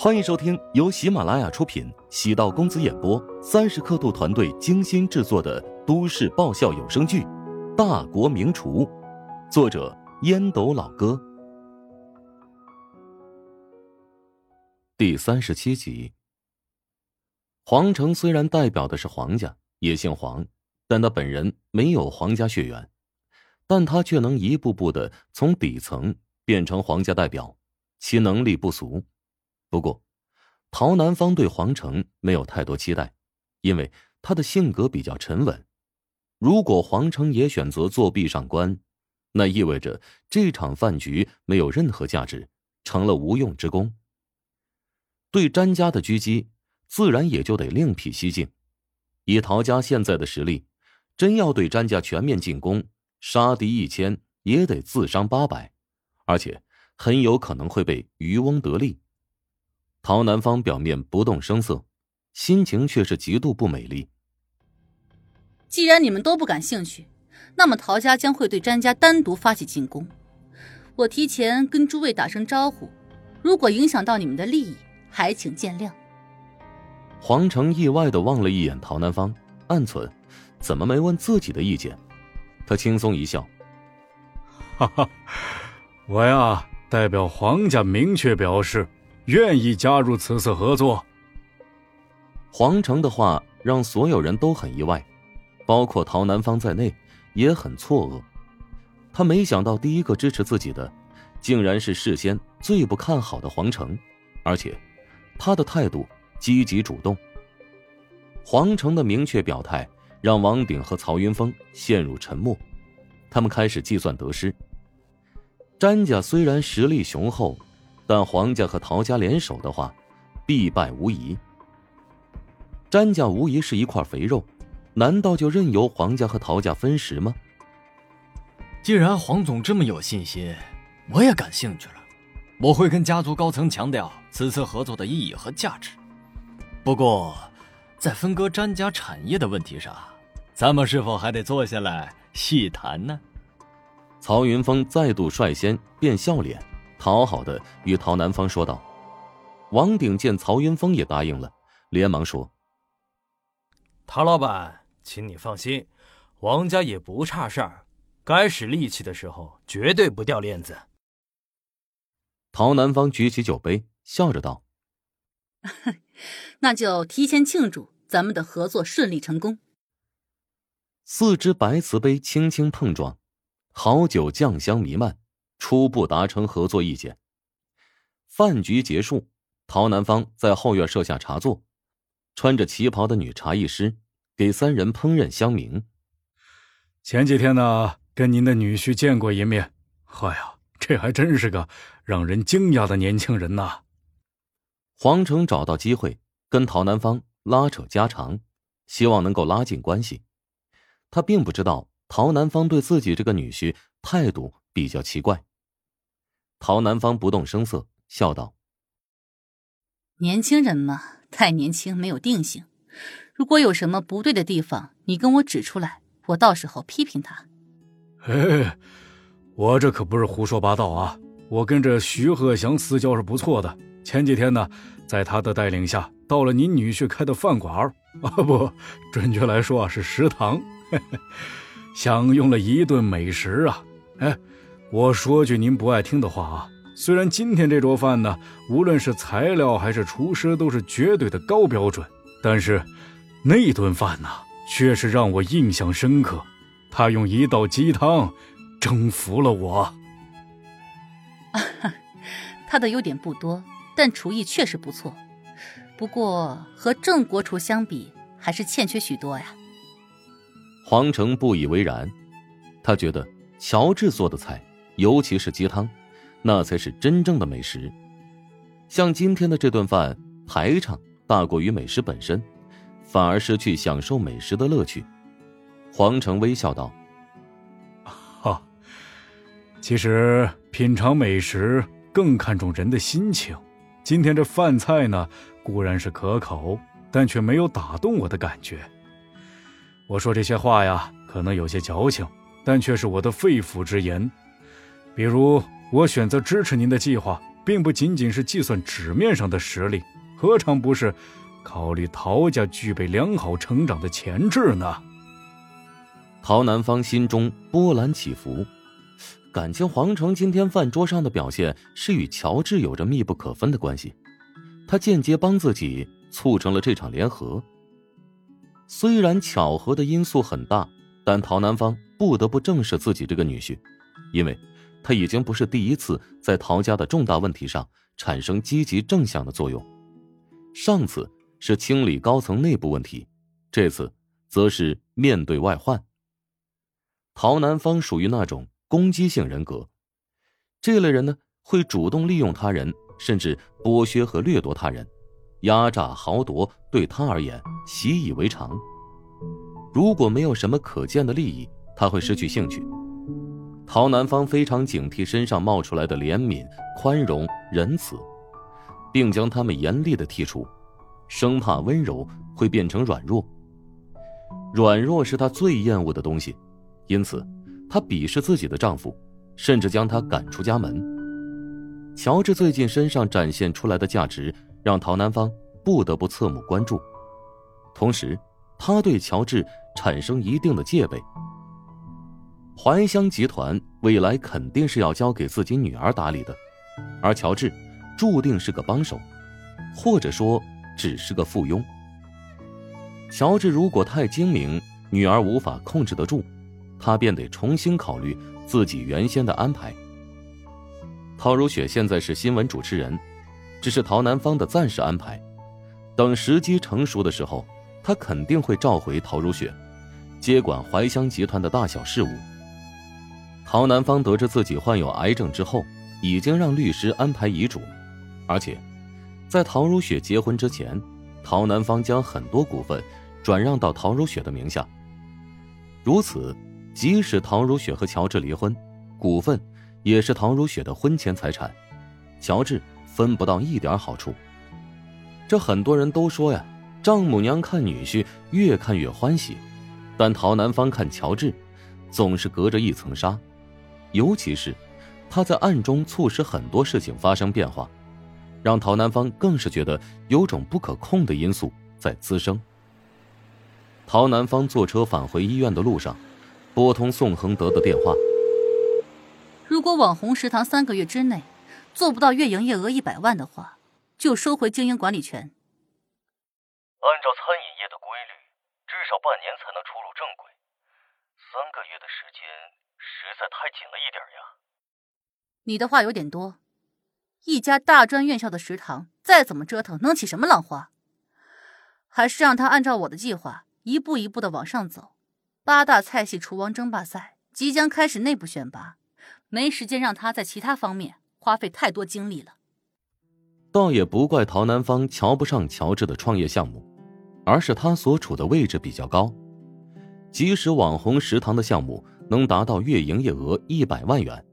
欢迎收听由喜马拉雅出品、喜道公子演播、三十刻度团队精心制作的都市爆笑有声剧《大国名厨》，作者烟斗老哥，第三十七集。黄成虽然代表的是黄家，也姓黄，但他本人没有皇家血缘，但他却能一步步的从底层变成皇家代表，其能力不俗。不过，陶南方对黄成没有太多期待，因为他的性格比较沉稳。如果黄成也选择作弊上官，那意味着这场饭局没有任何价值，成了无用之功。对詹家的狙击，自然也就得另辟蹊径。以陶家现在的实力，真要对詹家全面进攻，杀敌一千也得自伤八百，而且很有可能会被渔翁得利。陶南方表面不动声色，心情却是极度不美丽。既然你们都不感兴趣，那么陶家将会对詹家单独发起进攻。我提前跟诸位打声招呼，如果影响到你们的利益，还请见谅。黄成意外的望了一眼陶南方，暗忖：怎么没问自己的意见？他轻松一笑：“哈哈，我呀，代表黄家明确表示。”愿意加入此次合作。黄成的话让所有人都很意外，包括陶南方在内也很错愕。他没想到第一个支持自己的，竟然是事先最不看好的黄成，而且他的态度积极主动。黄成的明确表态让王鼎和曹云峰陷入沉默，他们开始计算得失。詹家虽然实力雄厚。但黄家和陶家联手的话，必败无疑。詹家无疑是一块肥肉，难道就任由黄家和陶家分食吗？既然黄总这么有信心，我也感兴趣了。我会跟家族高层强调此次合作的意义和价值。不过，在分割詹家产业的问题上，咱们是否还得坐下来细谈呢？曹云峰再度率先变笑脸。讨好的与陶南方说道：“王鼎见曹云峰也答应了，连忙说：‘陶老板，请你放心，王家也不差事儿，该使力气的时候绝对不掉链子。’”陶南方举起酒杯，笑着道：“ 那就提前庆祝咱们的合作顺利成功。”四只白瓷杯轻轻碰撞，好酒酱香弥漫。初步达成合作意见。饭局结束，陶南方在后院设下茶座，穿着旗袍的女茶艺师给三人烹饪香茗。前几天呢，跟您的女婿见过一面，哎呀，这还真是个让人惊讶的年轻人呐。黄成找到机会跟陶南方拉扯家常，希望能够拉近关系。他并不知道陶南方对自己这个女婿态度比较奇怪。陶南方不动声色，笑道：“年轻人嘛，太年轻，没有定性。如果有什么不对的地方，你跟我指出来，我到时候批评他。”嘿，我这可不是胡说八道啊！我跟这徐鹤祥私交是不错的。前几天呢，在他的带领下，到了您女婿开的饭馆啊，不，准确来说啊是食堂，享用了一顿美食啊！哎。我说句您不爱听的话啊，虽然今天这桌饭呢，无论是材料还是厨师都是绝对的高标准，但是那顿饭呢，却是让我印象深刻。他用一道鸡汤征服了我。他的优点不多，但厨艺确实不错。不过和郑国厨相比，还是欠缺许多呀。黄成不以为然，他觉得乔治做的菜。尤其是鸡汤，那才是真正的美食。像今天的这顿饭，排场大过于美食本身，反而失去享受美食的乐趣。黄成微笑道：“哈，其实品尝美食更看重人的心情。今天这饭菜呢，固然是可口，但却没有打动我的感觉。我说这些话呀，可能有些矫情，但却是我的肺腑之言。”比如，我选择支持您的计划，并不仅仅是计算纸面上的实力，何尝不是考虑陶家具备良好成长的潜质呢？陶南方心中波澜起伏，感情皇城今天饭桌上的表现是与乔治有着密不可分的关系，他间接帮自己促成了这场联合。虽然巧合的因素很大，但陶南方不得不正视自己这个女婿，因为他已经不是第一次在陶家的重大问题上产生积极正向的作用。上次是清理高层内部问题，这次则是面对外患。陶南方属于那种攻击性人格，这类人呢会主动利用他人，甚至剥削和掠夺他人，压榨豪夺对他而言习以为常。如果没有什么可见的利益，他会失去兴趣。陶南方非常警惕身上冒出来的怜悯、宽容、仁慈，并将他们严厉的剔除，生怕温柔会变成软弱。软弱是他最厌恶的东西。因此，她鄙视自己的丈夫，甚至将他赶出家门。乔治最近身上展现出来的价值，让陶南方不得不侧目关注。同时，他对乔治产生一定的戒备。怀香集团未来肯定是要交给自己女儿打理的，而乔治注定是个帮手，或者说只是个附庸。乔治如果太精明，女儿无法控制得住。他便得重新考虑自己原先的安排。陶如雪现在是新闻主持人，只是陶南方的暂时安排。等时机成熟的时候，他肯定会召回陶如雪，接管怀香集团的大小事务。陶南方得知自己患有癌症之后，已经让律师安排遗嘱，而且，在陶如雪结婚之前，陶南方将很多股份转让到陶如雪的名下。如此。即使陶如雪和乔治离婚，股份也是陶如雪的婚前财产，乔治分不到一点好处。这很多人都说呀，丈母娘看女婿越看越欢喜，但陶南方看乔治，总是隔着一层纱，尤其是他在暗中促使很多事情发生变化，让陶南方更是觉得有种不可控的因素在滋生。陶南方坐车返回医院的路上。拨通宋恒德的电话。如果网红食堂三个月之内做不到月营业额一百万的话，就收回经营管理权。按照餐饮业的规律，至少半年才能出入正轨，三个月的时间实在太紧了一点呀。你的话有点多。一家大专院校的食堂，再怎么折腾，能起什么浪花？还是让他按照我的计划，一步一步的往上走。八大菜系厨王争霸赛即将开始内部选拔，没时间让他在其他方面花费太多精力了。倒也不怪陶南方瞧不上乔治的创业项目，而是他所处的位置比较高。即使网红食堂的项目能达到月营业额一百万元，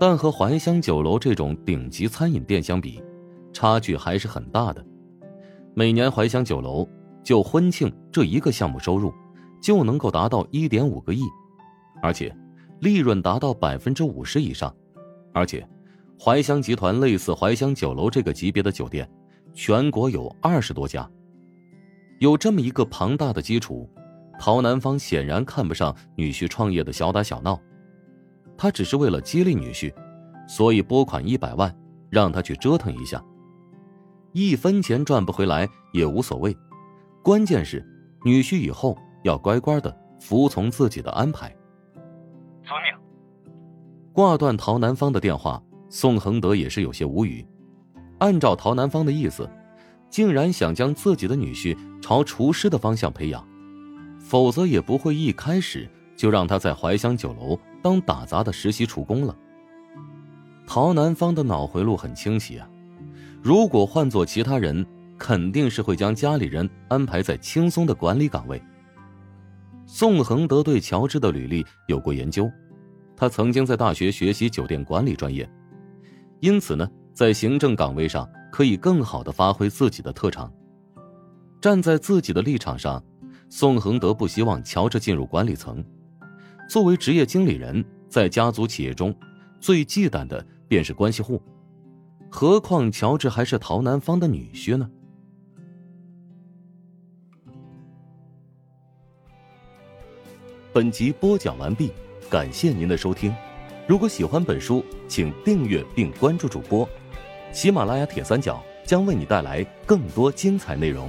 但和怀香酒楼这种顶级餐饮店相比，差距还是很大的。每年怀香酒楼就婚庆这一个项目收入。就能够达到一点五个亿，而且利润达到百分之五十以上，而且怀香集团类似怀香酒楼这个级别的酒店，全国有二十多家。有这么一个庞大的基础，陶南方显然看不上女婿创业的小打小闹，他只是为了激励女婿，所以拨款一百万让他去折腾一下，一分钱赚不回来也无所谓，关键是女婿以后。要乖乖的服从自己的安排。遵命。挂断陶南方的电话，宋恒德也是有些无语。按照陶南方的意思，竟然想将自己的女婿朝厨师的方向培养，否则也不会一开始就让他在怀香酒楼当打杂的实习厨工了。陶南方的脑回路很清晰啊，如果换做其他人，肯定是会将家里人安排在轻松的管理岗位。宋恒德对乔治的履历有过研究，他曾经在大学学习酒店管理专业，因此呢，在行政岗位上可以更好的发挥自己的特长。站在自己的立场上，宋恒德不希望乔治进入管理层。作为职业经理人，在家族企业中，最忌惮的便是关系户。何况乔治还是陶南方的女婿呢？本集播讲完毕，感谢您的收听。如果喜欢本书，请订阅并关注主播。喜马拉雅铁三角将为你带来更多精彩内容。